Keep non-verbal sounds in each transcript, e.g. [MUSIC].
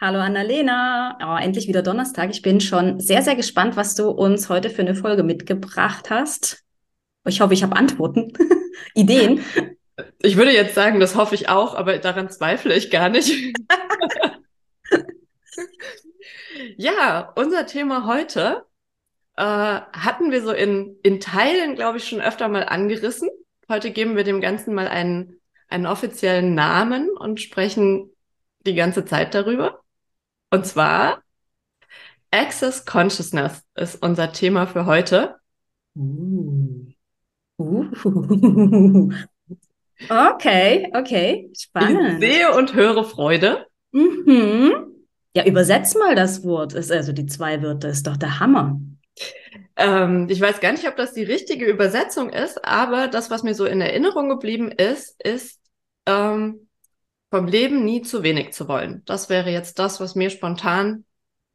Hallo Annalena, oh, endlich wieder Donnerstag. Ich bin schon sehr, sehr gespannt, was du uns heute für eine Folge mitgebracht hast. Ich hoffe, ich habe Antworten, [LAUGHS] Ideen. Ich würde jetzt sagen, das hoffe ich auch, aber daran zweifle ich gar nicht. [LAUGHS] ja, unser Thema heute äh, hatten wir so in, in Teilen, glaube ich, schon öfter mal angerissen. Heute geben wir dem Ganzen mal einen, einen offiziellen Namen und sprechen die ganze Zeit darüber. Und zwar Access Consciousness ist unser Thema für heute. Uh. Uh. [LAUGHS] Okay, okay, spannend. Ich sehe und höre Freude. Mhm. Ja, übersetz mal das Wort. Ist also die zwei Wörter, ist doch der Hammer. Ähm, ich weiß gar nicht, ob das die richtige Übersetzung ist, aber das, was mir so in Erinnerung geblieben ist, ist ähm, vom Leben nie zu wenig zu wollen. Das wäre jetzt das, was mir spontan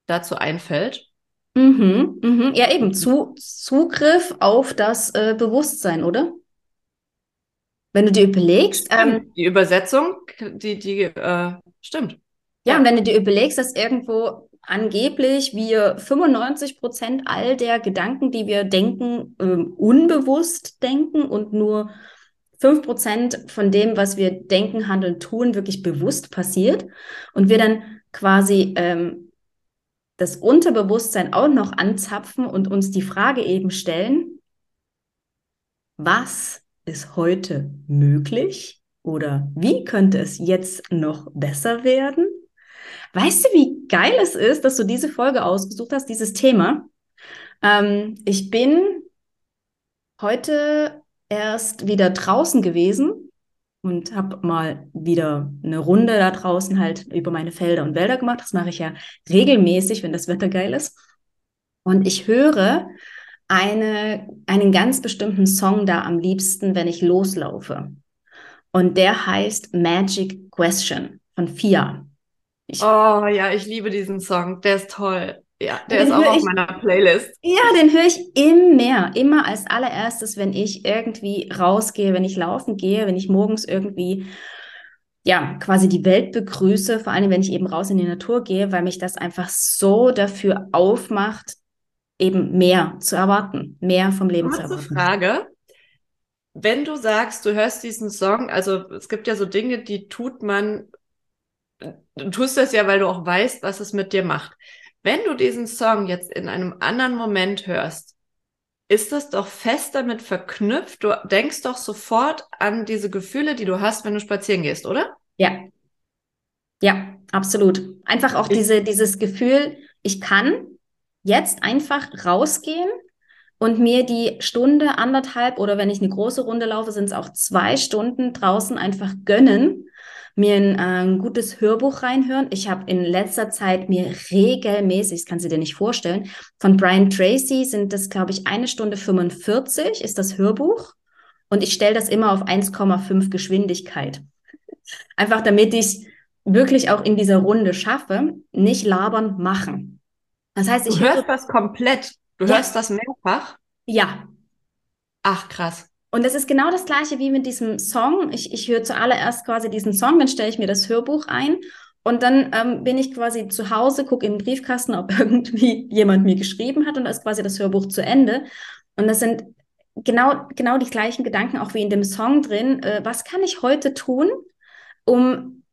dazu einfällt. Mhm, mhm. Ja, eben zu, Zugriff auf das äh, Bewusstsein, oder? Wenn du dir überlegst. Ähm, die Übersetzung, die, die äh, stimmt. Ja, ja, und wenn du dir überlegst, dass irgendwo angeblich wir 95 Prozent all der Gedanken, die wir denken, ähm, unbewusst denken und nur 5 Prozent von dem, was wir denken, handeln, tun, wirklich bewusst passiert und wir dann quasi ähm, das Unterbewusstsein auch noch anzapfen und uns die Frage eben stellen, was ist heute möglich oder wie könnte es jetzt noch besser werden? Weißt du, wie geil es ist, dass du diese Folge ausgesucht hast, dieses Thema? Ähm, ich bin heute erst wieder draußen gewesen und habe mal wieder eine Runde da draußen halt über meine Felder und Wälder gemacht. Das mache ich ja regelmäßig, wenn das Wetter geil ist. Und ich höre eine, einen ganz bestimmten Song da am liebsten, wenn ich loslaufe. Und der heißt Magic Question von Fia. Ich, oh ja, ich liebe diesen Song. Der ist toll. Ja, der ist auch auf ich, meiner Playlist. Ja, den höre ich immer, immer als allererstes, wenn ich irgendwie rausgehe, wenn ich laufen gehe, wenn ich morgens irgendwie ja, quasi die Welt begrüße, vor allem wenn ich eben raus in die Natur gehe, weil mich das einfach so dafür aufmacht, eben mehr zu erwarten, mehr vom Leben Kurze zu erwarten. Frage. Wenn du sagst, du hörst diesen Song, also es gibt ja so Dinge, die tut man du tust das ja, weil du auch weißt, was es mit dir macht. Wenn du diesen Song jetzt in einem anderen Moment hörst, ist das doch fest damit verknüpft. Du denkst doch sofort an diese Gefühle, die du hast, wenn du spazieren gehst, oder? Ja. Ja, absolut. Einfach auch diese, dieses Gefühl, ich kann jetzt einfach rausgehen und mir die Stunde, anderthalb oder wenn ich eine große Runde laufe, sind es auch zwei Stunden draußen einfach gönnen mir ein, äh, ein gutes Hörbuch reinhören. Ich habe in letzter Zeit mir regelmäßig, das kannst du dir nicht vorstellen, von Brian Tracy sind das, glaube ich, eine Stunde 45 ist das Hörbuch. Und ich stelle das immer auf 1,5 Geschwindigkeit. [LAUGHS] Einfach damit ich es wirklich auch in dieser Runde schaffe, nicht labern, machen. Das heißt, ich du hörst das komplett. Du ja. hörst das mehrfach? Ja. Ach, krass. Und es ist genau das gleiche wie mit diesem Song. Ich, ich höre zuallererst quasi diesen Song, dann stelle ich mir das Hörbuch ein und dann ähm, bin ich quasi zu Hause, gucke den Briefkasten, ob [LAUGHS] irgendwie jemand mir geschrieben hat und da ist quasi das Hörbuch zu Ende. Und das sind genau, genau die gleichen Gedanken auch wie in dem Song drin. Äh, was kann ich heute tun, um,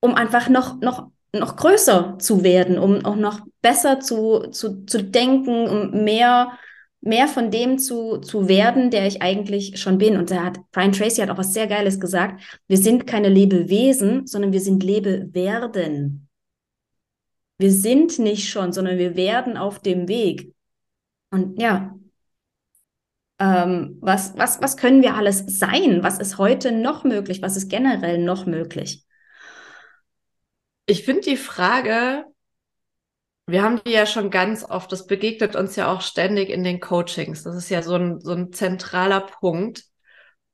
um einfach noch, noch, noch größer zu werden, um auch noch besser zu, zu, zu denken, um mehr mehr von dem zu, zu werden, der ich eigentlich schon bin. Und da hat Brian Tracy hat auch was sehr Geiles gesagt. Wir sind keine Lebewesen, sondern wir sind Lebewerden. Wir sind nicht schon, sondern wir werden auf dem Weg. Und ja, ähm, was, was, was können wir alles sein? Was ist heute noch möglich? Was ist generell noch möglich? Ich finde die Frage wir haben die ja schon ganz oft, das begegnet uns ja auch ständig in den Coachings. Das ist ja so ein, so ein zentraler Punkt.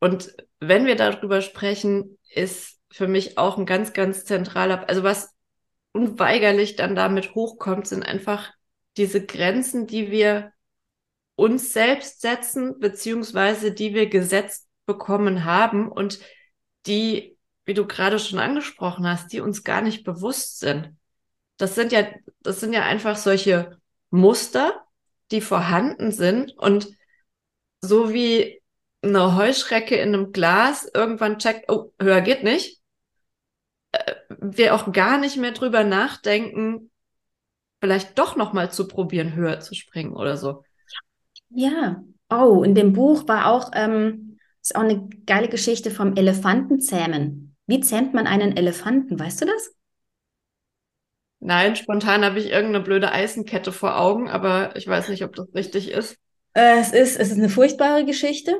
Und wenn wir darüber sprechen, ist für mich auch ein ganz, ganz zentraler, also was unweigerlich dann damit hochkommt, sind einfach diese Grenzen, die wir uns selbst setzen, beziehungsweise die wir gesetzt bekommen haben und die, wie du gerade schon angesprochen hast, die uns gar nicht bewusst sind. Das sind ja, das sind ja einfach solche Muster, die vorhanden sind und so wie eine Heuschrecke in einem Glas irgendwann checkt, oh, höher geht nicht, äh, wir auch gar nicht mehr drüber nachdenken, vielleicht doch noch mal zu probieren, höher zu springen oder so. Ja. Oh, in dem Buch war auch, ähm, ist auch eine geile Geschichte vom Elefantenzähmen. Wie zähmt man einen Elefanten? Weißt du das? Nein, spontan habe ich irgendeine blöde Eisenkette vor Augen, aber ich weiß nicht, ob das richtig ist. Äh, es ist, es ist eine furchtbare Geschichte.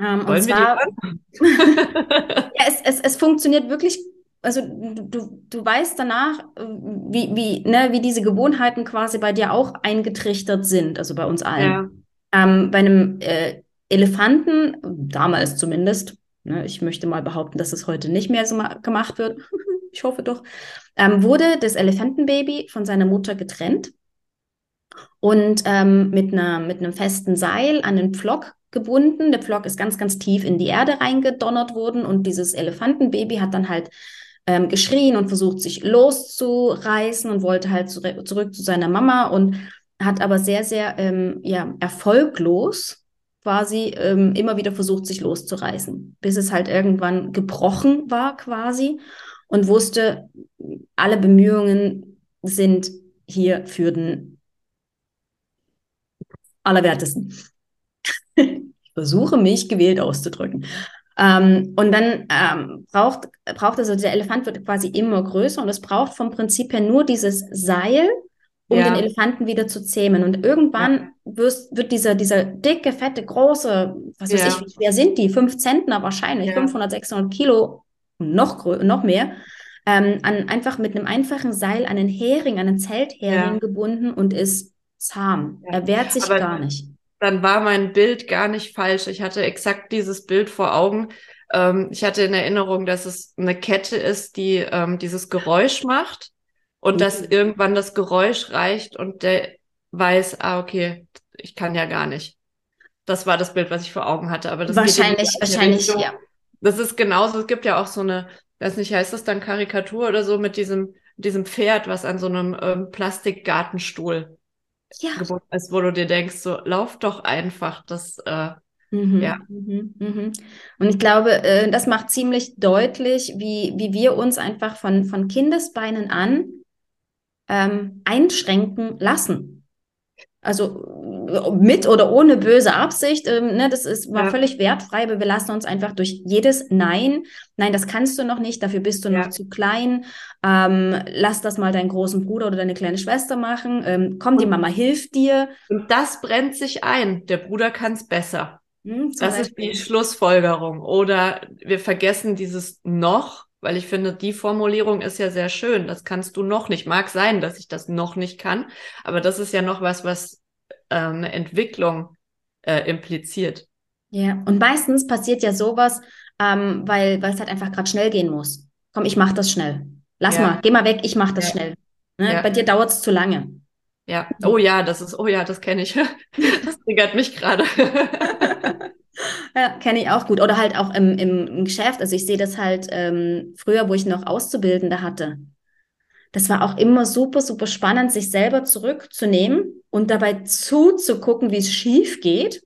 Ähm, Wollen und wir zwar, die hören? [LAUGHS] ja, es, es, es funktioniert wirklich also du, du weißt danach, wie, wie, ne, wie diese Gewohnheiten quasi bei dir auch eingetrichtert sind, also bei uns allen. Ja. Ähm, bei einem äh, Elefanten, damals zumindest, ne, ich möchte mal behaupten, dass es heute nicht mehr so gemacht wird, ich hoffe doch, ähm, wurde das Elefantenbaby von seiner Mutter getrennt und ähm, mit, einer, mit einem festen Seil an den Pflock gebunden. Der Pflock ist ganz, ganz tief in die Erde reingedonnert worden und dieses Elefantenbaby hat dann halt ähm, geschrien und versucht, sich loszureißen und wollte halt zu zurück zu seiner Mama und hat aber sehr, sehr ähm, ja, erfolglos quasi ähm, immer wieder versucht, sich loszureißen, bis es halt irgendwann gebrochen war quasi und wusste, alle Bemühungen sind hier für den Allerwertesten. ich versuche mich gewählt auszudrücken. Ähm, und dann ähm, braucht, braucht also der Elefant wird quasi immer größer und es braucht vom Prinzip her nur dieses Seil, um Ja. den Elefanten wieder zu zähmen. Und irgendwann wirst, wird dieser, dieser dicke, fette, große, was weiß Ja. ich, wie schwer sind die? Fünf Zentner wahrscheinlich, Ja. 500, 600 Kilo, noch, noch mehr, ähm, an, einfach mit einem einfachen Seil an einen Hering, an einen Zelthering Ja. gebunden und ist zahm. Ja. Er wehrt sich Aber- gar nicht. Dann war mein Bild gar nicht falsch. Ich hatte exakt dieses Bild vor Augen. Ähm, ich hatte in Erinnerung, dass es eine Kette ist, die ähm, dieses Geräusch macht und dass Mhm. irgendwann das Geräusch reicht und der weiß, ah, okay, ich kann ja gar nicht. Das war das Bild, was ich vor Augen hatte. Aber das Wahrscheinlich, wahrscheinlich, ja. Das ist genauso, es gibt ja auch so eine, weiß nicht, heißt das dann Karikatur oder so mit diesem, diesem Pferd, was an so einem ähm, Plastikgartenstuhl Ja. gebunden ist, wo du dir denkst, so, lauf doch einfach, das, äh, Mhm, Ja. mhm, mhm. Und ich glaube, äh, das macht ziemlich deutlich, wie, wie wir uns einfach von, von Kindesbeinen an ähm, einschränken lassen. Also mit oder ohne böse Absicht, ähm, ne, das ist mal Ja. völlig wertfrei, aber wir lassen uns einfach durch jedes Nein, nein, das kannst du noch nicht, dafür bist du Ja. noch zu klein, ähm, lass das mal deinen großen Bruder oder deine kleine Schwester machen, ähm, komm, die Mama hilft dir. und das brennt sich ein. Der Bruder kann es besser. Hm, Das ist Beispiel. die Schlussfolgerung. Oder wir vergessen dieses noch, weil ich finde, die Formulierung ist ja sehr schön. Das kannst du noch nicht. Mag sein, dass ich das noch nicht kann, aber das ist ja noch was, was äh, eine Entwicklung äh, impliziert. Ja, und meistens passiert ja sowas, ähm, weil, weil es halt einfach gerade schnell gehen muss. Komm, ich mach das schnell. Lass Ja. mal, geh mal weg, ich mach das Ja. schnell. Ne? Ja. Bei dir dauert es zu lange. Ja. Oh ja, das ist, oh ja, das kenne ich. [LAUGHS] Das triggert mich gerade. [LAUGHS] Ja, kenne ich auch gut. Oder halt auch im, im, im Geschäft. Also ich sehe das halt ähm, früher, wo ich noch Auszubildende hatte. Das war auch immer super, super spannend, sich selber zurückzunehmen und dabei zuzugucken, wie es schief geht.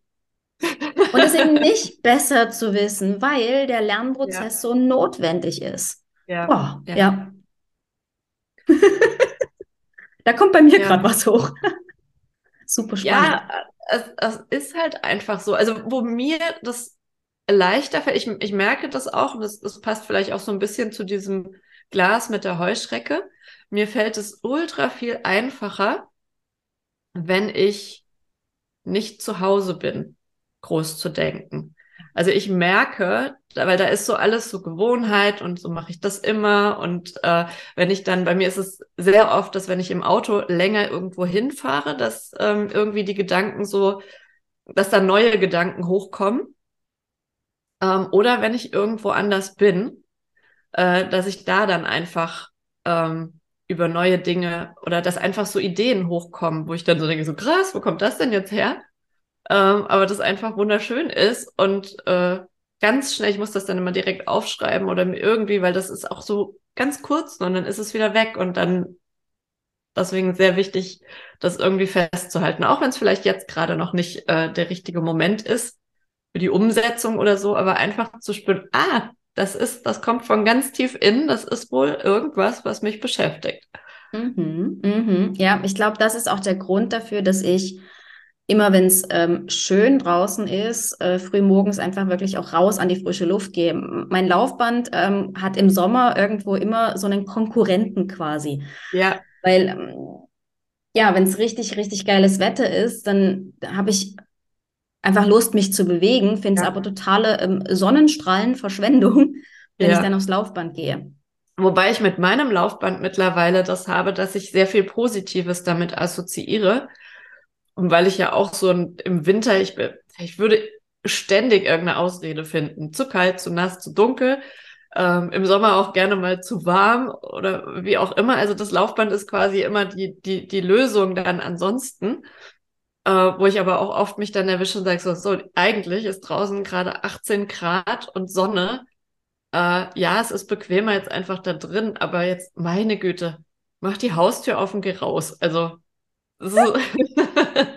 Und es eben [LAUGHS] nicht besser zu wissen, weil der Lernprozess so notwendig ist. Ja. Boah, Ja. ja. [LAUGHS] Da kommt bei mir Ja. gerade was hoch. Super spannend. Ja, es, es ist halt einfach so. Also, wo mir das leichter fällt, ich, ich merke das auch, und das, das passt vielleicht auch so ein bisschen zu diesem Glas mit der Heuschrecke. Mir fällt es ultra viel einfacher, wenn ich nicht zu Hause bin, groß zu denken. Also ich merke, weil da ist so alles so Gewohnheit und so mache ich das immer. Und äh, wenn ich dann, bei mir ist es sehr oft, dass wenn ich im Auto länger irgendwo hinfahre, dass ähm, irgendwie die Gedanken so, dass da neue Gedanken hochkommen. Ähm, oder wenn ich irgendwo anders bin, äh, dass ich da dann einfach ähm, über neue Dinge oder dass einfach so Ideen hochkommen, wo ich dann so denke, so krass, wo kommt das denn jetzt her? Ähm, aber das einfach wunderschön ist und äh, ganz schnell, ich muss das dann immer direkt aufschreiben oder irgendwie, weil das ist auch so ganz kurz und dann ist es wieder weg und dann deswegen sehr wichtig, das irgendwie festzuhalten, auch wenn es vielleicht jetzt gerade noch nicht äh, der richtige Moment ist für die Umsetzung oder so, aber einfach zu spüren, ah, das ist, das kommt von ganz tief innen, das ist wohl irgendwas, was mich beschäftigt. Mhm, mhm. Ja, ich glaube, das ist auch der Grund dafür, dass ich immer, wenn es ähm, schön draußen ist, äh, früh morgens einfach wirklich auch raus an die frische Luft gehe. Mein Laufband ähm, hat im Sommer irgendwo immer so einen Konkurrenten quasi. Ja. Weil, ähm, ja, wenn es richtig, richtig geiles Wetter ist, dann habe ich einfach Lust, mich zu bewegen, finde es ja. aber totale ähm, Sonnenstrahlenverschwendung, [LAUGHS] wenn ja. ich dann aufs Laufband gehe. Wobei ich mit meinem Laufband mittlerweile das habe, dass ich sehr viel Positives damit assoziiere. Und weil ich ja auch so ein, im Winter, ich, ich würde ständig irgendeine Ausrede finden. Zu kalt, zu nass, zu dunkel. Ähm, Im Sommer auch gerne mal zu warm oder wie auch immer. Also das Laufband ist quasi immer die, die, die Lösung dann ansonsten. Äh, wo ich aber auch oft mich dann erwische und sage so, so, eigentlich ist draußen gerade 18 Grad und Sonne. Äh, ja, es ist bequemer jetzt einfach da drin, aber jetzt, meine Güte, mach die Haustür auf und geh raus. Also, so. [LAUGHS] [LAUGHS]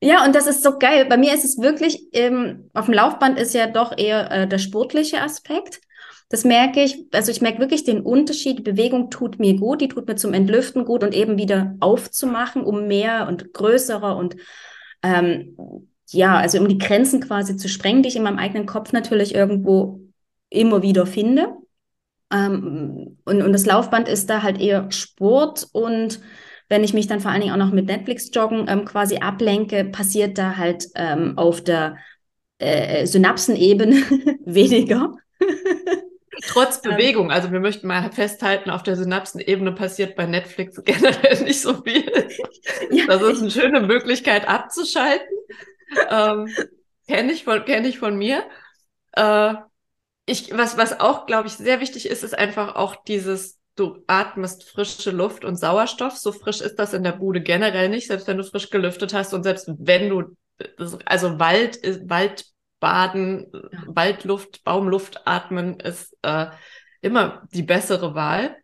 Ja, und das ist so geil. Bei mir ist es wirklich, ähm, auf dem Laufband ist ja doch eher äh, der sportliche Aspekt. Das merke ich, also ich merke wirklich den Unterschied. Die Bewegung tut mir gut, die tut mir zum Entlüften gut und eben wieder aufzumachen, um mehr und größere und ähm, ja, also um die Grenzen quasi zu sprengen, die ich in meinem eigenen Kopf natürlich irgendwo immer wieder finde. Ähm, und, und das Laufband ist da halt eher Sport und wenn ich mich dann vor allen Dingen auch noch mit Netflix-Joggen ähm, quasi ablenke, passiert da halt ähm, auf der äh, Synapsenebene [LAUGHS] weniger. Trotz [LAUGHS] ähm, Bewegung, also wir möchten mal festhalten, auf der Synapsenebene passiert bei Netflix [LAUGHS] generell nicht so viel. Ja, das ist eine schöne Möglichkeit abzuschalten. Ähm, Kenne ich, von, kenn ich von mir. Äh, ich, was, was auch, glaube ich, sehr wichtig ist, ist einfach auch dieses du atmest frische Luft und Sauerstoff. So frisch ist das in der Bude generell nicht, selbst wenn du frisch gelüftet hast und selbst wenn du, also Wald Waldbaden, Waldluft, Baumluft atmen ist äh, immer die bessere Wahl.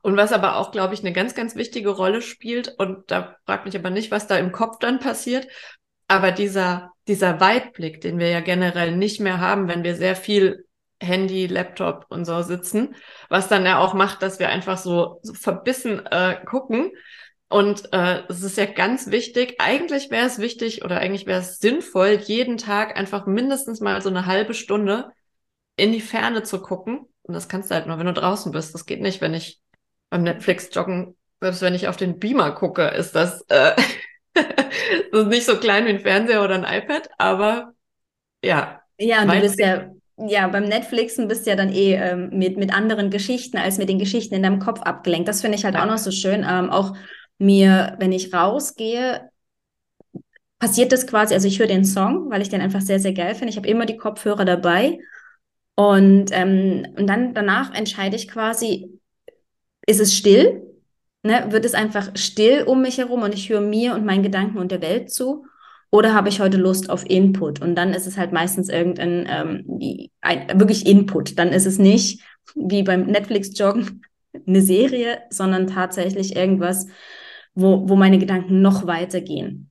Und was aber auch, glaube ich, eine ganz, ganz wichtige Rolle spielt, und da fragt mich aber nicht, was da im Kopf dann passiert, aber dieser, dieser Weitblick, den wir ja generell nicht mehr haben, wenn wir sehr viel Handy, Laptop und so sitzen, was dann ja auch macht, dass wir einfach so, so verbissen äh, gucken. Und äh, es ist ja ganz wichtig, eigentlich wäre es wichtig oder eigentlich wäre es sinnvoll, jeden Tag einfach mindestens mal so eine halbe Stunde in die Ferne zu gucken. Und das kannst du halt nur, wenn du draußen bist. Das geht nicht, wenn ich beim Netflix joggen, selbst wenn ich auf den Beamer gucke, ist das, äh, [LAUGHS] das ist nicht so klein wie ein Fernseher oder ein iPad, aber ja. Ja, und du bist ja ja, beim Netflixen bist du ja dann eh ähm, mit, mit anderen Geschichten als mit den Geschichten in deinem Kopf abgelenkt. Das finde ich halt auch noch so schön. Ähm, auch mir, wenn ich rausgehe, passiert das quasi, also ich höre den Song, weil ich den einfach sehr, sehr geil finde. Ich habe immer die Kopfhörer dabei. Und, ähm, und dann danach entscheide ich quasi, ist es still? Ne? Wird es einfach still um mich herum und ich höre mir und meinen Gedanken und der Welt zu? Oder habe ich heute Lust auf Input? Und dann ist es halt meistens irgendein ähm, ein, wirklich Input. Dann ist es nicht wie beim Netflix-Joggen [LAUGHS] eine Serie, sondern tatsächlich irgendwas, wo, wo meine Gedanken noch weitergehen.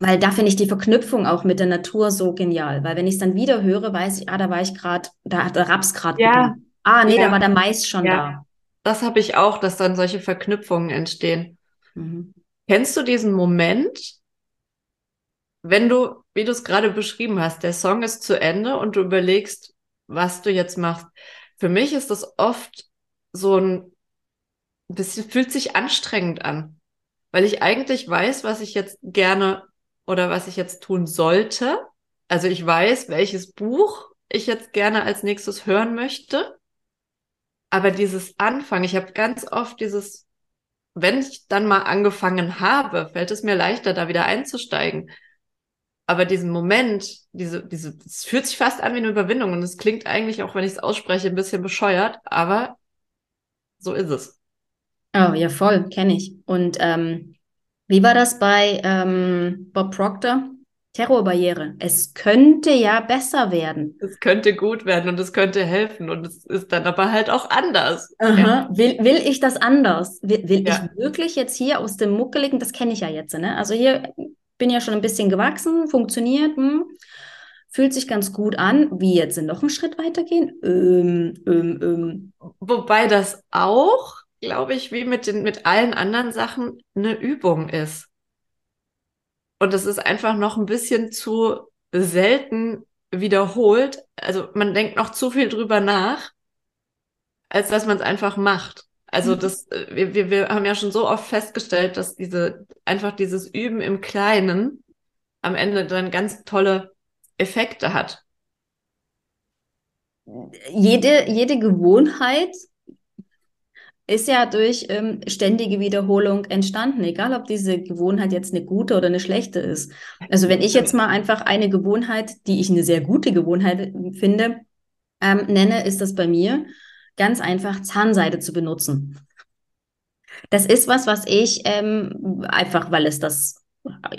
Weil da finde ich die Verknüpfung auch mit der Natur so genial. Weil wenn ich es dann wieder höre, weiß ich, ah, da war ich gerade, da hat der Raps gerade. Ja. Ah, nee, ja. da war der Mais schon ja. da. Das habe ich auch, dass dann solche Verknüpfungen entstehen. Mhm. Kennst du diesen Moment, wenn du, wie du es gerade beschrieben hast, der Song ist zu Ende und du überlegst, was du jetzt machst. Für mich ist das oft so ein bisschen, fühlt sich anstrengend an, weil ich eigentlich weiß, was ich jetzt gerne oder was ich jetzt tun sollte. Also ich weiß, welches Buch ich jetzt gerne als nächstes hören möchte. Aber dieses Anfangen, ich habe ganz oft dieses, wenn ich dann mal angefangen habe, fällt es mir leichter, da wieder einzusteigen. Aber diesen Moment, diese, diese, es fühlt sich fast an wie eine Überwindung und es klingt eigentlich, auch wenn ich es ausspreche, ein bisschen bescheuert, aber so ist es. Oh, ja, voll, kenne ich. Und ähm, wie war das bei ähm, Bob Proctor? Terrorbarriere. Es könnte ja besser werden. Es könnte gut werden und es könnte helfen und es ist dann aber halt auch anders. Ja. Will, will ich das anders? Will, will ja. ich wirklich jetzt hier aus dem Muckeligen, das kenne ich ja jetzt, ne? Also hier bin ja schon ein bisschen gewachsen, funktioniert, hm, fühlt sich ganz gut an. Wie jetzt noch einen Schritt weitergehen? Ähm, ähm, ähm. Wobei das auch, glaube ich, wie mit, den, mit allen anderen Sachen eine Übung ist. Und das ist einfach noch ein bisschen zu selten wiederholt. Also man denkt noch zu viel drüber nach, als dass man es einfach macht. Also das, wir, wir, wir haben ja schon so oft festgestellt, dass diese, einfach dieses Üben im Kleinen am Ende dann ganz tolle Effekte hat. Jede, jede Gewohnheit ist ja durch ähm, ständige Wiederholung entstanden, egal ob diese Gewohnheit jetzt eine gute oder eine schlechte ist. Also wenn ich jetzt mal einfach eine Gewohnheit, die ich eine sehr gute Gewohnheit finde, ähm, nenne, ist das bei mir ganz einfach Zahnseide zu benutzen. Das ist was, was ich ähm, einfach, weil es das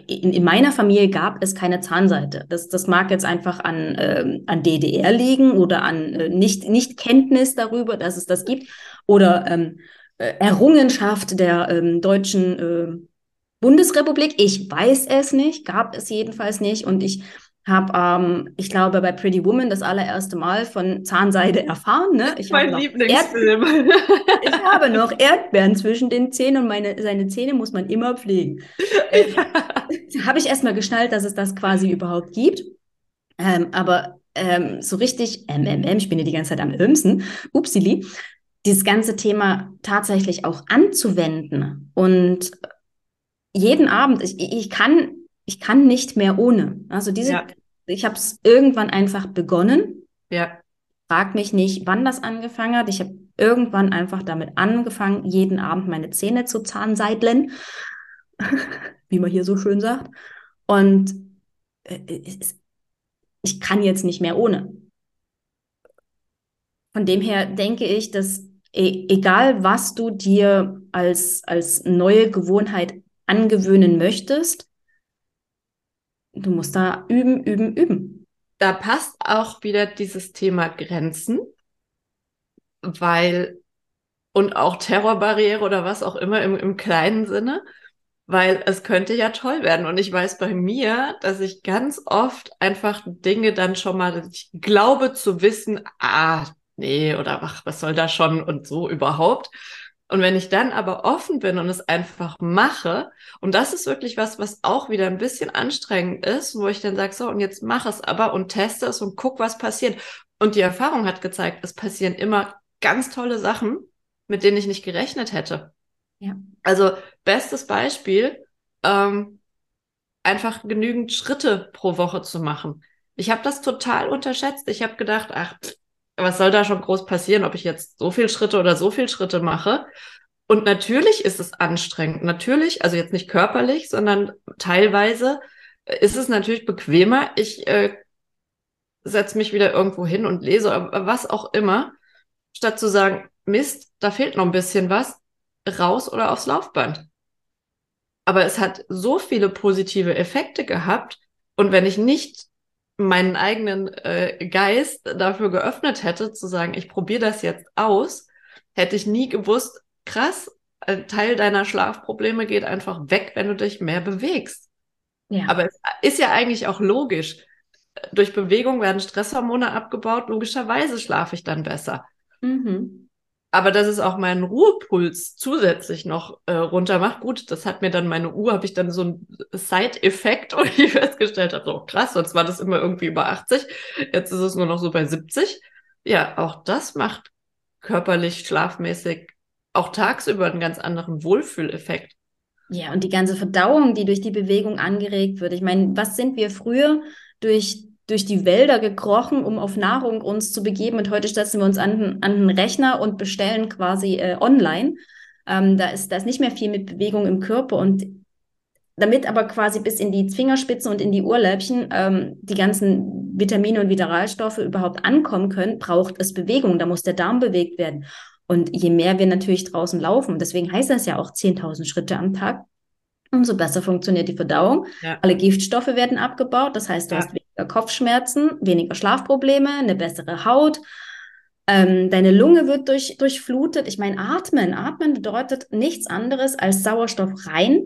in, in, meiner Familie gab es keine Zahnseite. Das, das mag jetzt einfach an, ähm, an DDR liegen oder an äh, nicht, nicht Kenntnis darüber, dass es das gibt oder ähm, äh, Errungenschaft der ähm, deutschen äh, Bundesrepublik. Ich weiß es nicht, gab es jedenfalls nicht und ich habe, ähm, ich glaube, bei Pretty Woman das allererste Mal von Zahnseide [LAUGHS] erfahren. Ne? Ich mein Lieblingsfilm. [LAUGHS] ich habe noch Erdbeeren zwischen den Zähnen und meine, seine Zähne muss man immer pflegen. Äh, [LAUGHS] habe ich erst mal geschnallt, dass es das quasi überhaupt gibt. Ähm, aber ähm, so richtig, MMM, ich bin ja die ganze Zeit am Ömsen, upsili, dieses ganze Thema tatsächlich auch anzuwenden und jeden Abend, ich, ich kann ich kann nicht mehr ohne. Also diese, ja. ich habe es irgendwann einfach begonnen. Ja. Frag mich nicht, wann das angefangen hat. Ich habe irgendwann einfach damit angefangen, jeden Abend meine Zähne zu zahnseidlen, [LAUGHS] wie man hier so schön sagt. Und äh, ich kann jetzt nicht mehr ohne. Von dem her denke ich, dass e egal was du dir als, als neue Gewohnheit angewöhnen möchtest, du musst da üben, üben, üben. Da passt auch wieder dieses Thema Grenzen, weil, und auch Terrorbarriere oder was auch immer im, im kleinen Sinne, weil es könnte ja toll werden. Und ich weiß bei mir, dass ich ganz oft einfach Dinge dann schon mal, ich glaube zu wissen, ah, nee, oder ach, was soll da schon und so überhaupt. Und wenn ich dann aber offen bin und es einfach mache, und das ist wirklich was, was auch wieder ein bisschen anstrengend ist, wo ich dann sage, so, und jetzt mach es aber und teste es und guck, was passiert. Und die Erfahrung hat gezeigt, es passieren immer ganz tolle Sachen, mit denen ich nicht gerechnet hätte. Ja. Also, bestes Beispiel, ähm, einfach genügend Schritte pro Woche zu machen. Ich habe das total unterschätzt. Ich habe gedacht, ach, was soll da schon groß passieren, ob ich jetzt so viel Schritte oder so viel Schritte mache? Und natürlich ist es anstrengend. Natürlich, also jetzt nicht körperlich, sondern teilweise ist es natürlich bequemer. Ich äh, setze mich wieder irgendwo hin und lese, was auch immer, statt zu sagen, Mist, da fehlt noch ein bisschen was, raus oder aufs Laufband. Aber es hat so viele positive Effekte gehabt. Und wenn ich nicht meinen eigenen äh, Geist dafür geöffnet hätte, zu sagen, ich probiere das jetzt aus, hätte ich nie gewusst, krass, ein Teil deiner Schlafprobleme geht einfach weg, wenn du dich mehr bewegst. Ja. Aber es ist ja eigentlich auch logisch. Durch Bewegung werden Stresshormone abgebaut, logischerweise schlafe ich dann besser. Mhm. Aber dass es auch meinen Ruhepuls zusätzlich noch äh, runter macht, gut, das hat mir dann meine Uhr, habe ich dann so einen Side-Effekt, [LAUGHS] wo ich festgestellt habe, so krass, sonst war das immer irgendwie über 80, jetzt ist es nur noch so bei 70. Ja, auch das macht körperlich, schlafmäßig, auch tagsüber einen ganz anderen Wohlfühleffekt. Ja, und die ganze Verdauung, die durch die Bewegung angeregt wird. Ich meine, was sind wir früher durch durch die Wälder gekrochen, um auf Nahrung uns zu begeben. Und heute setzen wir uns an, an den Rechner und bestellen quasi äh, online. Ähm, da, ist, da ist nicht mehr viel mit Bewegung im Körper. Und damit aber quasi bis in die Fingerspitzen und in die Ohrläppchen ähm, die ganzen Vitamine und Mineralstoffe überhaupt ankommen können, braucht es Bewegung. Da muss der Darm bewegt werden. Und je mehr wir natürlich draußen laufen, deswegen heißt das ja auch 10.000 Schritte am Tag, umso besser funktioniert die Verdauung. Ja. Alle Giftstoffe werden abgebaut. Das heißt, du ja. hast Kopfschmerzen, weniger Schlafprobleme, eine bessere Haut. Ähm, deine Lunge wird durch, durchflutet. Ich meine, atmen. Atmen bedeutet nichts anderes als Sauerstoff rein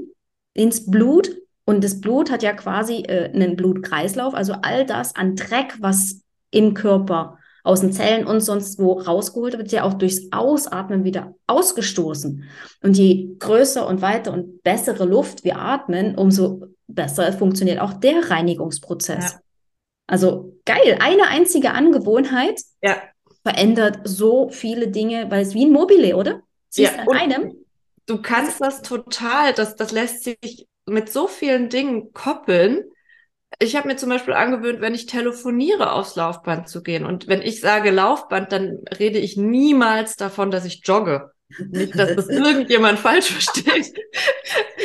ins Blut. Und das Blut hat ja quasi äh, einen Blutkreislauf. Also all das an Dreck, was im Körper aus den Zellen und sonst wo rausgeholt wird, ja auch durchs Ausatmen wieder ausgestoßen. Und je größer und weiter und bessere Luft wir atmen, umso besser funktioniert auch der Reinigungsprozess. Ja. Also geil, eine einzige Angewohnheit ja. verändert so viele Dinge, weil es wie ein Mobile, oder? Sie ja, an einem. Du kannst das total, das, das lässt sich mit so vielen Dingen koppeln ich habe mir zum Beispiel angewöhnt, wenn ich telefoniere, aufs Laufband zu gehen. Und wenn ich sage Laufband, dann rede ich niemals davon, dass ich jogge. Nicht, dass das [LAUGHS] irgendjemand falsch versteht.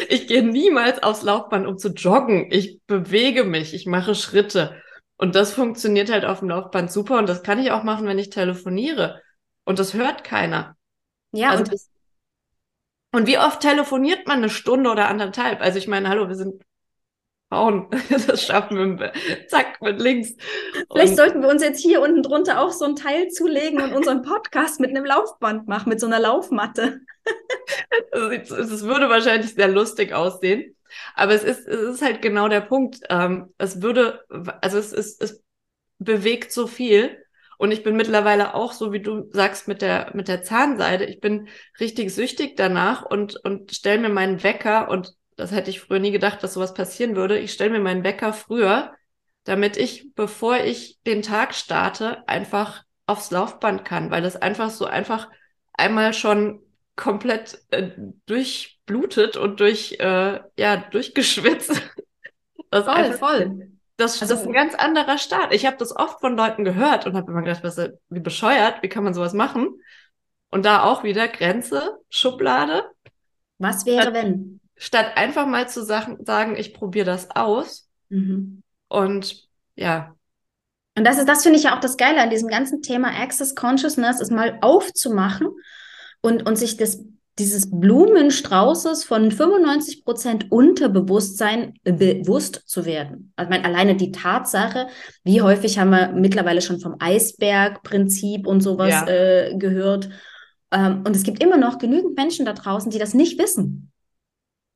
Ich gehe niemals aufs Laufband, um zu joggen. Ich bewege mich, ich mache Schritte. Und das funktioniert halt auf dem Laufband super. Und das kann ich auch machen, wenn ich telefoniere. Und das hört keiner. Ja, also und, das, und wie oft telefoniert man eine Stunde oder anderthalb? Also ich meine, hallo, wir sind Frauen [LAUGHS] das schaffen wir, zack, mit links. Vielleicht und sollten wir uns jetzt hier unten drunter auch so ein Teil zulegen und unseren Podcast mit einem Laufband machen, mit so einer Laufmatte. [LAUGHS] Es würde wahrscheinlich sehr lustig aussehen. Aber es ist, es ist halt genau der Punkt. Ähm, es würde, also es ist, es bewegt so viel. Und ich bin mittlerweile auch so, wie du sagst, mit der, mit der Zahnseide. Ich bin richtig süchtig danach und, und stelle mir meinen Wecker und das hätte ich früher nie gedacht, dass sowas passieren würde. Ich stelle mir meinen Wecker früher, damit ich, bevor ich den Tag starte, einfach aufs Laufband kann, weil das einfach so einfach einmal schon komplett äh, durchblutet und durch, äh, ja, durchgeschwitzt. Das [LAUGHS] voll, einfach, voll. Das, also, das ist ein ganz anderer Start. Ich habe das oft von Leuten gehört und habe immer gedacht, was, wie bescheuert, wie kann man sowas machen? Und da auch wieder Grenze, Schublade. Was wäre, wenn? statt einfach mal zu sagen, ich probiere das aus. Mhm. Und ja. Und das ist, das finde ich ja auch das Geile an diesem ganzen Thema Access Consciousness, ist mal aufzumachen und, und sich das, dieses Blumenstraußes von 95 Prozent Unterbewusstsein bewusst zu werden. Also meine, alleine die Tatsache, wie häufig haben wir mittlerweile schon vom Eisbergprinzip und sowas ja. äh, gehört. Ähm, und es gibt immer noch genügend Menschen da draußen, die das nicht wissen.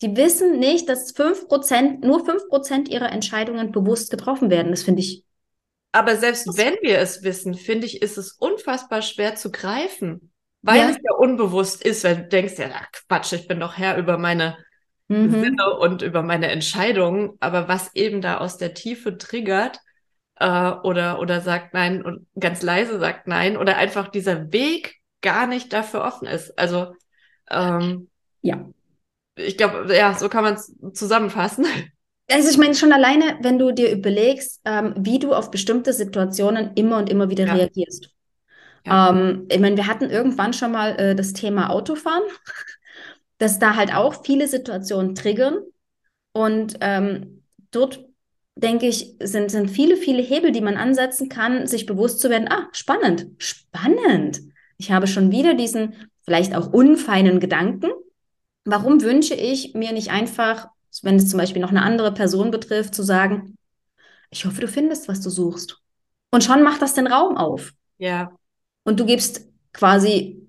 Die wissen nicht, dass 5%, nur 5% ihrer Entscheidungen bewusst getroffen werden. Das finde ich. Aber selbst wenn wir es wissen, finde ich, ist es unfassbar schwer zu greifen, weil ja. es ja unbewusst ist, weil du denkst, ja, Quatsch, ich bin doch Herr über meine mhm. Sinne und über meine Entscheidungen. Aber was eben da aus der Tiefe triggert, äh, oder, oder sagt nein und ganz leise sagt nein, oder einfach dieser Weg gar nicht dafür offen ist. Also, ähm, ja ich glaube, ja, so kann man es zusammenfassen. [LAUGHS] Also ich meine schon alleine, wenn du dir überlegst, ähm, wie du auf bestimmte Situationen immer und immer wieder ja. reagierst. Ja. Ähm, ich meine, wir hatten irgendwann schon mal äh, das Thema Autofahren, [LAUGHS] dass da halt auch viele Situationen triggern. Und ähm, dort, denke ich, sind, sind viele, viele Hebel, die man ansetzen kann, sich bewusst zu werden, ah, spannend, spannend. Ich habe schon wieder diesen vielleicht auch unfeinen Gedanken, Warum wünsche ich mir nicht einfach, wenn es zum Beispiel noch eine andere Person betrifft, zu sagen, ich hoffe, du findest, was du suchst. Und schon macht das den Raum auf. Ja. Und du gibst quasi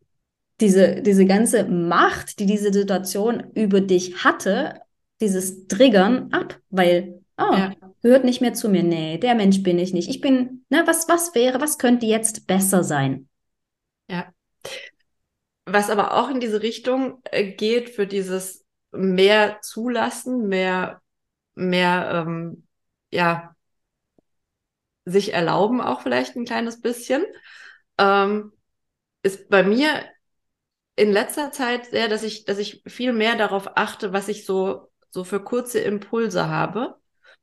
diese, diese ganze Macht, die diese Situation über dich hatte, dieses Triggern ab, weil, oh, ja. gehört nicht mehr zu mir. Nee, der Mensch bin ich nicht. Ich bin, ne, was, was wäre, was könnte jetzt besser sein? Ja. Was aber auch in diese Richtung äh, geht für dieses mehr zulassen, mehr, mehr, ähm, ja, sich erlauben auch vielleicht ein kleines bisschen, ähm, ist bei mir in letzter Zeit sehr, dass ich, dass ich viel mehr darauf achte, was ich so, so für kurze Impulse habe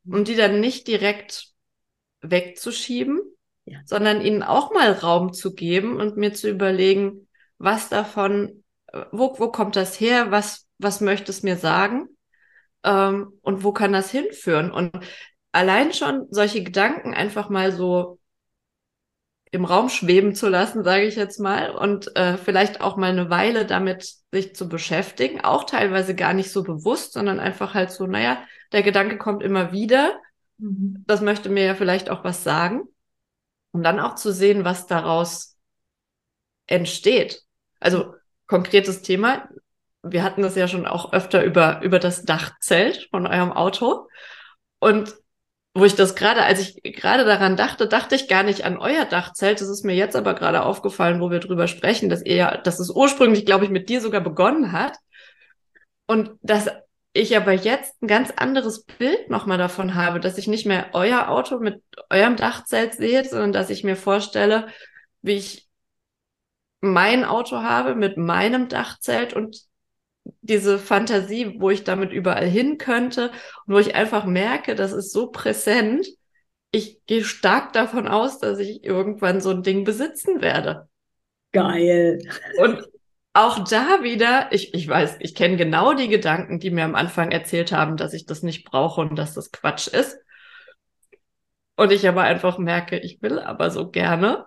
und die dann nicht direkt wegzuschieben, ja. sondern ihnen auch mal Raum zu geben und mir zu überlegen, was davon, wo, wo kommt das her, was, was möchte es mir sagen ähm, und wo kann das hinführen? Und allein schon solche Gedanken einfach mal so im Raum schweben zu lassen, sage ich jetzt mal, und äh, vielleicht auch mal eine Weile damit sich zu beschäftigen, auch teilweise gar nicht so bewusst, sondern einfach halt so, naja, der Gedanke kommt immer wieder, mhm. das möchte mir ja vielleicht auch was sagen, und dann auch zu sehen, was daraus entsteht. Also konkretes Thema, wir hatten das ja schon auch öfter über, über das Dachzelt von eurem Auto. Und wo ich das gerade, als ich gerade daran dachte, dachte ich gar nicht an euer Dachzelt. Das ist mir jetzt aber gerade aufgefallen, wo wir drüber sprechen, dass ihr ja, dass es ursprünglich, glaube ich, mit dir sogar begonnen hat. Und dass ich aber jetzt ein ganz anderes Bild nochmal davon habe, dass ich nicht mehr euer Auto mit eurem Dachzelt sehe, sondern dass ich mir vorstelle, wie ich mein Auto habe mit meinem Dachzelt und diese Fantasie, wo ich damit überall hin könnte und wo ich einfach merke, das ist so präsent. Ich gehe stark davon aus, dass ich irgendwann so ein Ding besitzen werde. Geil. Und auch da wieder, ich, ich weiß, ich kenne genau die Gedanken, die mir am Anfang erzählt haben, dass ich das nicht brauche und dass das Quatsch ist. Und ich aber einfach merke, ich will aber so gerne.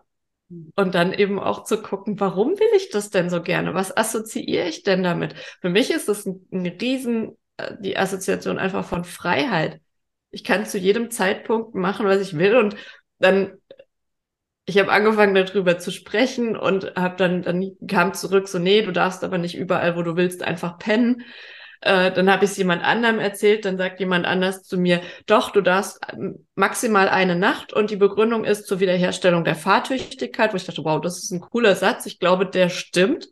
Und dann eben auch zu gucken, warum will ich das denn so gerne? Was assoziiere ich denn damit? Für mich ist das ein, ein Riesen, äh, die Assoziation einfach von Freiheit. Ich kann zu jedem Zeitpunkt machen, was ich will und dann ich habe angefangen darüber zu sprechen und habe dann dann kam zurück so nee du darfst aber nicht überall wo du willst einfach pennen äh, dann habe ich es jemand anderem erzählt, dann sagt jemand anders zu mir, doch, du darfst ähm, maximal eine Nacht und die Begründung ist zur Wiederherstellung der Fahrtüchtigkeit, wo ich dachte, wow, das ist ein cooler Satz, ich glaube, der stimmt.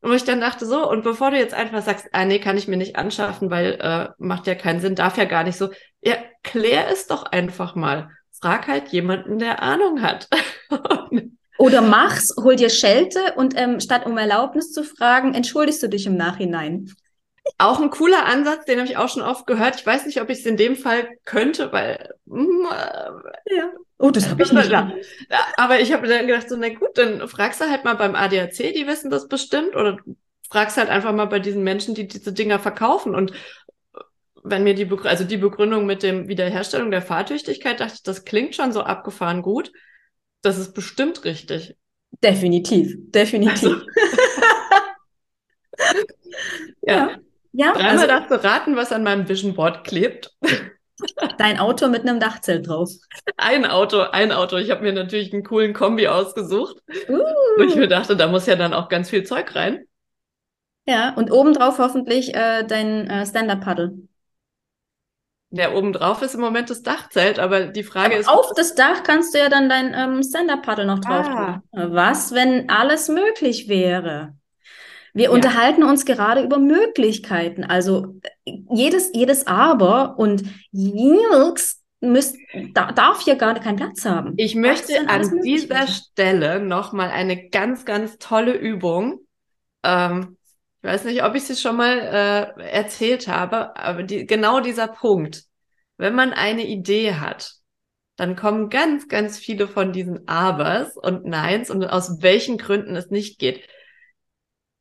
Und ich dann dachte so, und bevor du jetzt einfach sagst, ah nee, kann ich mir nicht anschaffen, weil äh, macht ja keinen Sinn, darf ja gar nicht so, ja, klär es doch einfach mal. Frag halt jemanden, der Ahnung hat. [LAUGHS] Oder mach's, hol dir Schelte und ähm, statt um Erlaubnis zu fragen, entschuldigst du dich im Nachhinein. Auch ein cooler Ansatz, den habe ich auch schon oft gehört. Ich weiß nicht, ob ich es in dem Fall könnte, weil mm, äh, ja. Oh, das habe ich nicht. Ja, aber ich habe dann gedacht, so, na gut, dann fragst du halt mal beim ADAC, die wissen das bestimmt, oder fragst halt einfach mal bei diesen Menschen, die diese Dinger verkaufen. Und wenn mir die, Begründung, also die Begründung mit dem Wiederherstellung der Fahrtüchtigkeit, dachte ich, das klingt schon so abgefahren gut. Das ist bestimmt richtig. Definitiv, definitiv. Also. [LAUGHS] [LAUGHS] ja. ja. Ja, Dreimal also, darfst du raten, was an meinem Vision Board klebt. [LAUGHS] Dein Auto mit einem Dachzelt drauf. Ein Auto, ein Auto. Ich habe mir natürlich einen coolen Kombi ausgesucht. Uh. Und ich mir dachte, da muss ja dann auch ganz viel Zeug rein. Ja, und obendrauf hoffentlich äh, dein äh, Stand-Up-Paddle. Ja, obendrauf ist im Moment das Dachzelt, aber die Frage aber ist. Auf das Dach kannst du ja dann dein ähm, Stand-Up-Paddle noch drauf ah. tun. Was, wenn alles möglich wäre? Wir ja. unterhalten uns gerade über Möglichkeiten. Also jedes, jedes Aber und Jinx müsst, da, darf hier gar keinen Platz haben. Ich möchte an dieser Stelle nochmal eine ganz, ganz tolle Übung. Ähm, ich weiß nicht, ob ich sie schon mal äh, erzählt habe, aber die, genau dieser Punkt. Wenn man eine Idee hat, dann kommen ganz, ganz viele von diesen Abers und Neins und aus welchen Gründen es nicht geht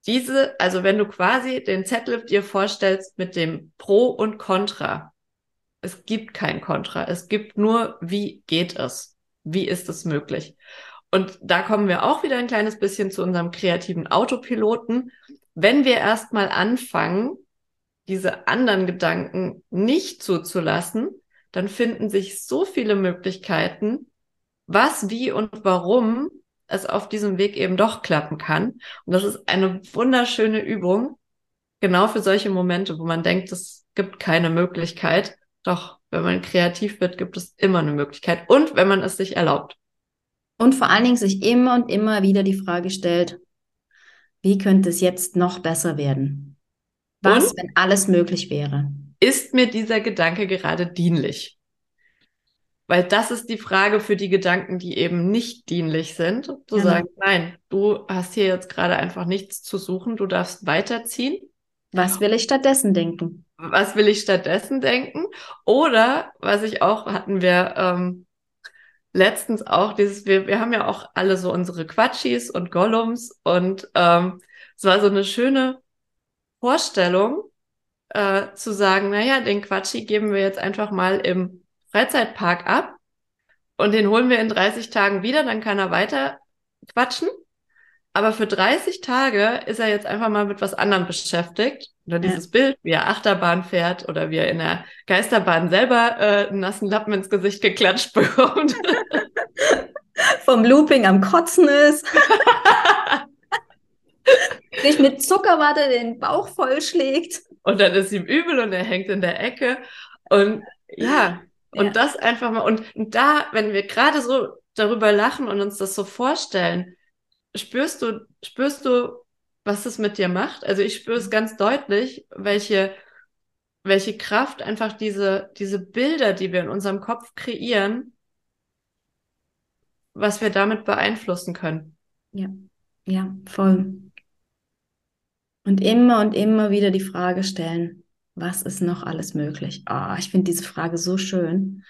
diese, also wenn du quasi den Zettel dir vorstellst mit dem Pro und Contra, es gibt kein Contra, es gibt nur, wie geht es? Wie ist es möglich? Und da kommen wir auch wieder ein kleines bisschen zu unserem kreativen Autopiloten. Wenn wir erstmal anfangen, diese anderen Gedanken nicht zuzulassen, dann finden sich so viele Möglichkeiten, was, wie und warum es auf diesem Weg eben doch klappen kann. Und das ist eine wunderschöne Übung, genau für solche Momente, wo man denkt, es gibt keine Möglichkeit. Doch, wenn man kreativ wird, gibt es immer eine Möglichkeit. Und wenn man es sich erlaubt. Und vor allen Dingen sich immer und immer wieder die Frage stellt, wie könnte es jetzt noch besser werden? Was, und? wenn alles möglich wäre? Ist mir dieser Gedanke gerade dienlich? Weil das ist die Frage für die Gedanken, die eben nicht dienlich sind. Zu ja. sagen, nein, du hast hier jetzt gerade einfach nichts zu suchen, du darfst weiterziehen. Was will ich stattdessen denken? Was will ich stattdessen denken? Oder, was ich auch, hatten wir ähm, letztens auch dieses, wir, wir haben ja auch alle so unsere Quatschis und Gollums und ähm, es war so eine schöne Vorstellung, äh, zu sagen, naja, den Quatschi geben wir jetzt einfach mal im Freizeitpark ab und den holen wir in 30 Tagen wieder, dann kann er weiter quatschen. Aber für 30 Tage ist er jetzt einfach mal mit was anderem beschäftigt. Oder dieses ja. Bild, wie er Achterbahn fährt oder wie er in der Geisterbahn selber äh, einen nassen Lappen ins Gesicht geklatscht [LAUGHS] bekommt. Vom Looping am Kotzen ist. [LAUGHS] Sich mit Zuckerwatte den Bauch vollschlägt. Und dann ist ihm übel und er hängt in der Ecke. Und ja, und ja. das einfach mal. Und, da, wenn wir gerade so darüber lachen und uns das so vorstellen, spürst du, spürst du, was es mit dir macht? Also ich spüre es ganz deutlich, welche, welche Kraft einfach diese, diese Bilder, die wir in unserem Kopf kreieren, was wir damit beeinflussen können. Ja, ja, voll. Und immer und immer wieder die Frage stellen, was ist noch alles möglich? Oh, ich finde diese Frage so schön.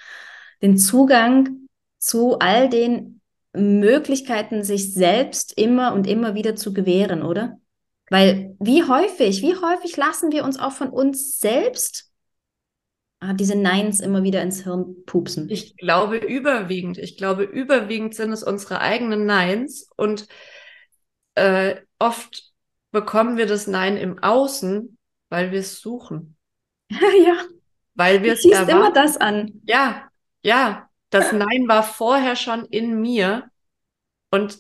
Den Zugang zu all den Möglichkeiten, sich selbst immer und immer wieder zu gewähren, oder? Weil wie häufig, wie häufig lassen wir uns auch von uns selbst ah, diese Neins immer wieder ins Hirn pupsen? Ich glaube überwiegend. Ich glaube überwiegend sind es unsere eigenen Neins und äh, oft bekommen wir das Nein im Außen, weil wir es suchen. [LAUGHS] ja. Weil wir es immer das an. Ja, ja. Das [LAUGHS] Nein war vorher schon in mir. Und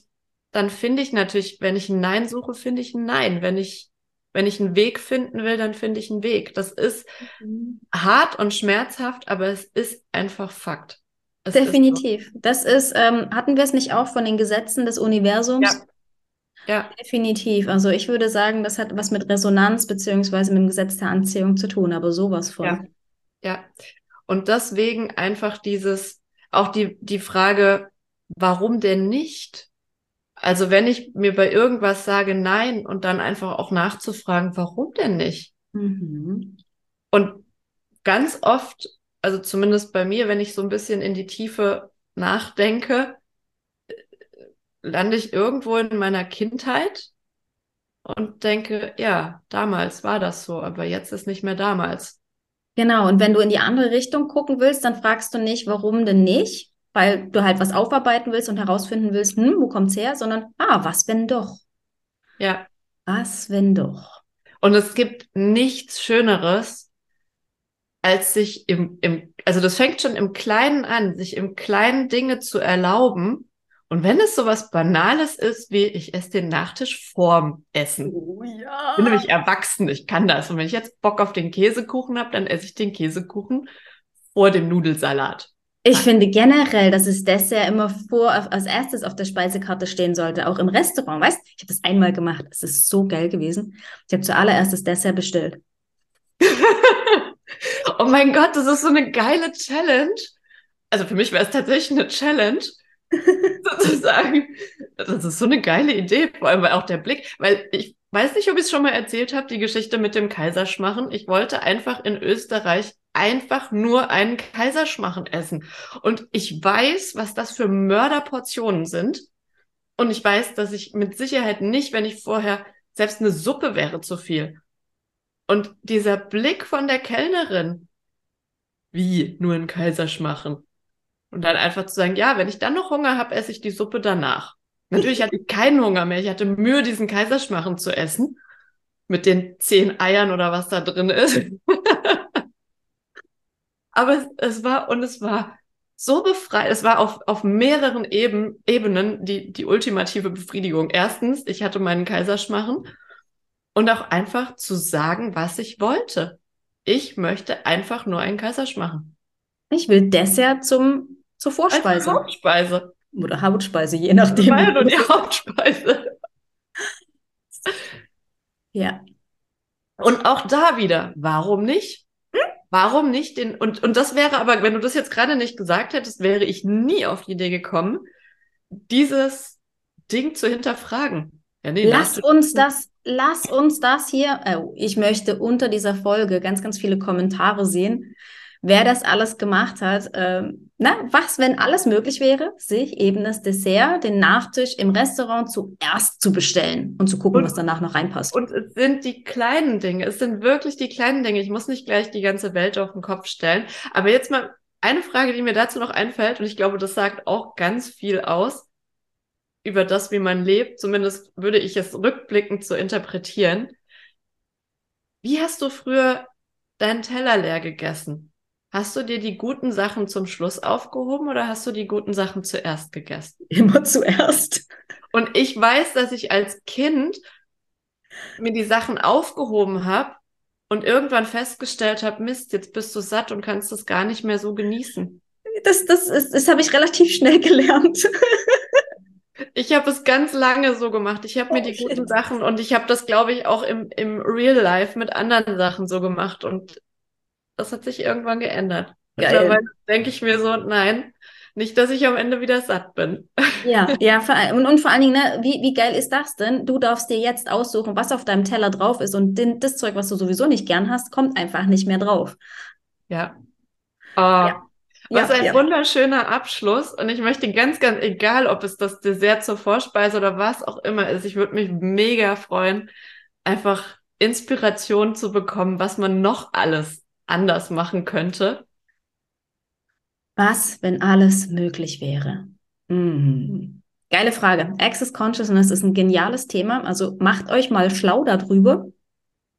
dann finde ich natürlich, wenn ich ein Nein suche, finde ich ein Nein. Wenn ich, wenn ich einen Weg finden will, dann finde ich einen Weg. Das ist mhm. hart und schmerzhaft, aber es ist einfach Fakt. Es Definitiv. Ist so. Das ist, ähm, hatten wir es nicht auch von den Gesetzen des Universums? Ja. Ja. Definitiv. Also ich würde sagen, das hat was mit Resonanz beziehungsweise mit dem Gesetz der Anziehung zu tun, aber sowas von. Ja. ja. Und deswegen einfach dieses, auch die, die Frage, warum denn nicht? Also wenn ich mir bei irgendwas sage nein und dann einfach auch nachzufragen, warum denn nicht? Mhm. Und ganz oft, also zumindest bei mir, wenn ich so ein bisschen in die Tiefe nachdenke, lande ich irgendwo in meiner Kindheit und denke, ja, damals war das so, aber jetzt ist nicht mehr damals. Genau, und wenn du in die andere Richtung gucken willst, dann fragst du nicht, warum denn nicht, weil du halt was aufarbeiten willst und herausfinden willst, hm, wo kommt's her, sondern, ah, was wenn doch? Ja. Was wenn doch? Und es gibt nichts Schöneres, als sich im, im, also das fängt schon im Kleinen an, sich im Kleinen Dinge zu erlauben. Und wenn es sowas Banales ist, wie ich esse den Nachtisch vorm Essen. Oh ja. Ich bin nämlich erwachsen, ich kann das. Und wenn ich jetzt Bock auf den Käsekuchen habe, dann esse ich den Käsekuchen vor dem Nudelsalat. Ich finde generell, dass das Dessert immer vor als erstes auf der Speisekarte stehen sollte, auch im Restaurant. Weißt, ich habe das einmal gemacht. Es ist so geil gewesen. Ich habe zuallererst das Dessert bestellt. [LAUGHS] oh mein Gott, das ist so eine geile Challenge. Also für mich wäre es tatsächlich eine Challenge, [LAUGHS] sozusagen. Das ist so eine geile Idee, vor allem weil auch der Blick, weil ich weiß nicht, ob ich es schon mal erzählt habe, die Geschichte mit dem Kaiserschmachen. Ich wollte einfach in Österreich einfach nur einen Kaiserschmachen essen. Und ich weiß, was das für Mörderportionen sind. Und ich weiß, dass ich mit Sicherheit nicht, wenn ich vorher, selbst eine Suppe wäre zu viel. Und dieser Blick von der Kellnerin, wie nur einen Kaiserschmachen. Und dann einfach zu sagen, ja, wenn ich dann noch Hunger habe, esse ich die Suppe danach. Natürlich hatte ich keinen Hunger mehr. Ich hatte Mühe, diesen Kaiserschmachen zu essen. Mit den zehn Eiern oder was da drin ist. [LAUGHS] Aber es, es war, und es war so befreit. Es war auf, auf mehreren Eben, Ebenen die, die ultimative Befriedigung. Erstens, ich hatte meinen Kaiserschmachen und auch einfach zu sagen, was ich wollte. Ich möchte einfach nur einen Kaiserschmachen. Ich will Dessert zum, zur Vorspeise. Als Hauptspeise. Oder Hauptspeise, je nachdem. War ja nur die Hauptspeise. [LAUGHS] ja. Und auch da wieder, warum nicht? Warum nicht den, und, und das wäre aber, wenn du das jetzt gerade nicht gesagt hättest, wäre ich nie auf die Idee gekommen, dieses Ding zu hinterfragen. Ja, nee, lass uns das, lass uns das hier, oh, ich möchte unter dieser Folge ganz, ganz viele Kommentare sehen. Wer das alles gemacht hat, äh, na, was, wenn alles möglich wäre, sich eben das Dessert, den Nachtisch im Restaurant zuerst zu bestellen und zu gucken, und, was danach noch reinpasst. Und es sind die kleinen Dinge, es sind wirklich die kleinen Dinge. Ich muss nicht gleich die ganze Welt auf den Kopf stellen. Aber jetzt mal eine Frage, die mir dazu noch einfällt, und ich glaube, das sagt auch ganz viel aus über das, wie man lebt. Zumindest würde ich es rückblickend so interpretieren. Wie hast du früher deinen Teller leer gegessen? Hast du dir die guten Sachen zum Schluss aufgehoben oder hast du die guten Sachen zuerst gegessen? [LAUGHS] Immer zuerst. Und ich weiß, dass ich als Kind mir die Sachen aufgehoben habe und irgendwann festgestellt habe, Mist, jetzt bist du satt und kannst das gar nicht mehr so genießen. Das, das, das, das habe ich relativ schnell gelernt. [LAUGHS] Ich habe es ganz lange so gemacht. Ich habe oh, mir die shit. guten Sachen und ich habe das, glaube ich, auch im, im Real Life mit anderen Sachen so gemacht. Und das hat sich irgendwann geändert. Mittlerweile denke ich mir so, nein, nicht, dass ich am Ende wieder satt bin. [LAUGHS] Ja, ja, und, und vor allen Dingen, ne, wie, wie geil ist das denn? Du darfst dir jetzt aussuchen, was auf deinem Teller drauf ist und den, das Zeug, was du sowieso nicht gern hast, kommt einfach nicht mehr drauf. Ja. Oh, ja. Was ja, ein ja. wunderschöner Abschluss. Und ich möchte ganz, ganz, egal ob es das Dessert zur Vorspeise oder was auch immer ist, ich würde mich mega freuen, einfach Inspiration zu bekommen, was man noch alles anders machen könnte? Was, wenn alles möglich wäre? Mhm. Geile Frage. Access Consciousness ist ein geniales Thema. Also macht euch mal schlau darüber.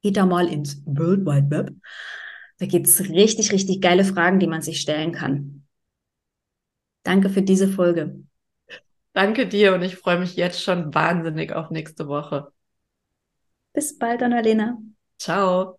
Geht da mal ins World Wide Web. Da gibt es richtig, richtig geile Fragen, die man sich stellen kann. Danke für diese Folge. Danke dir und ich freue mich jetzt schon wahnsinnig auf nächste Woche. Bis bald, Annalena. Ciao.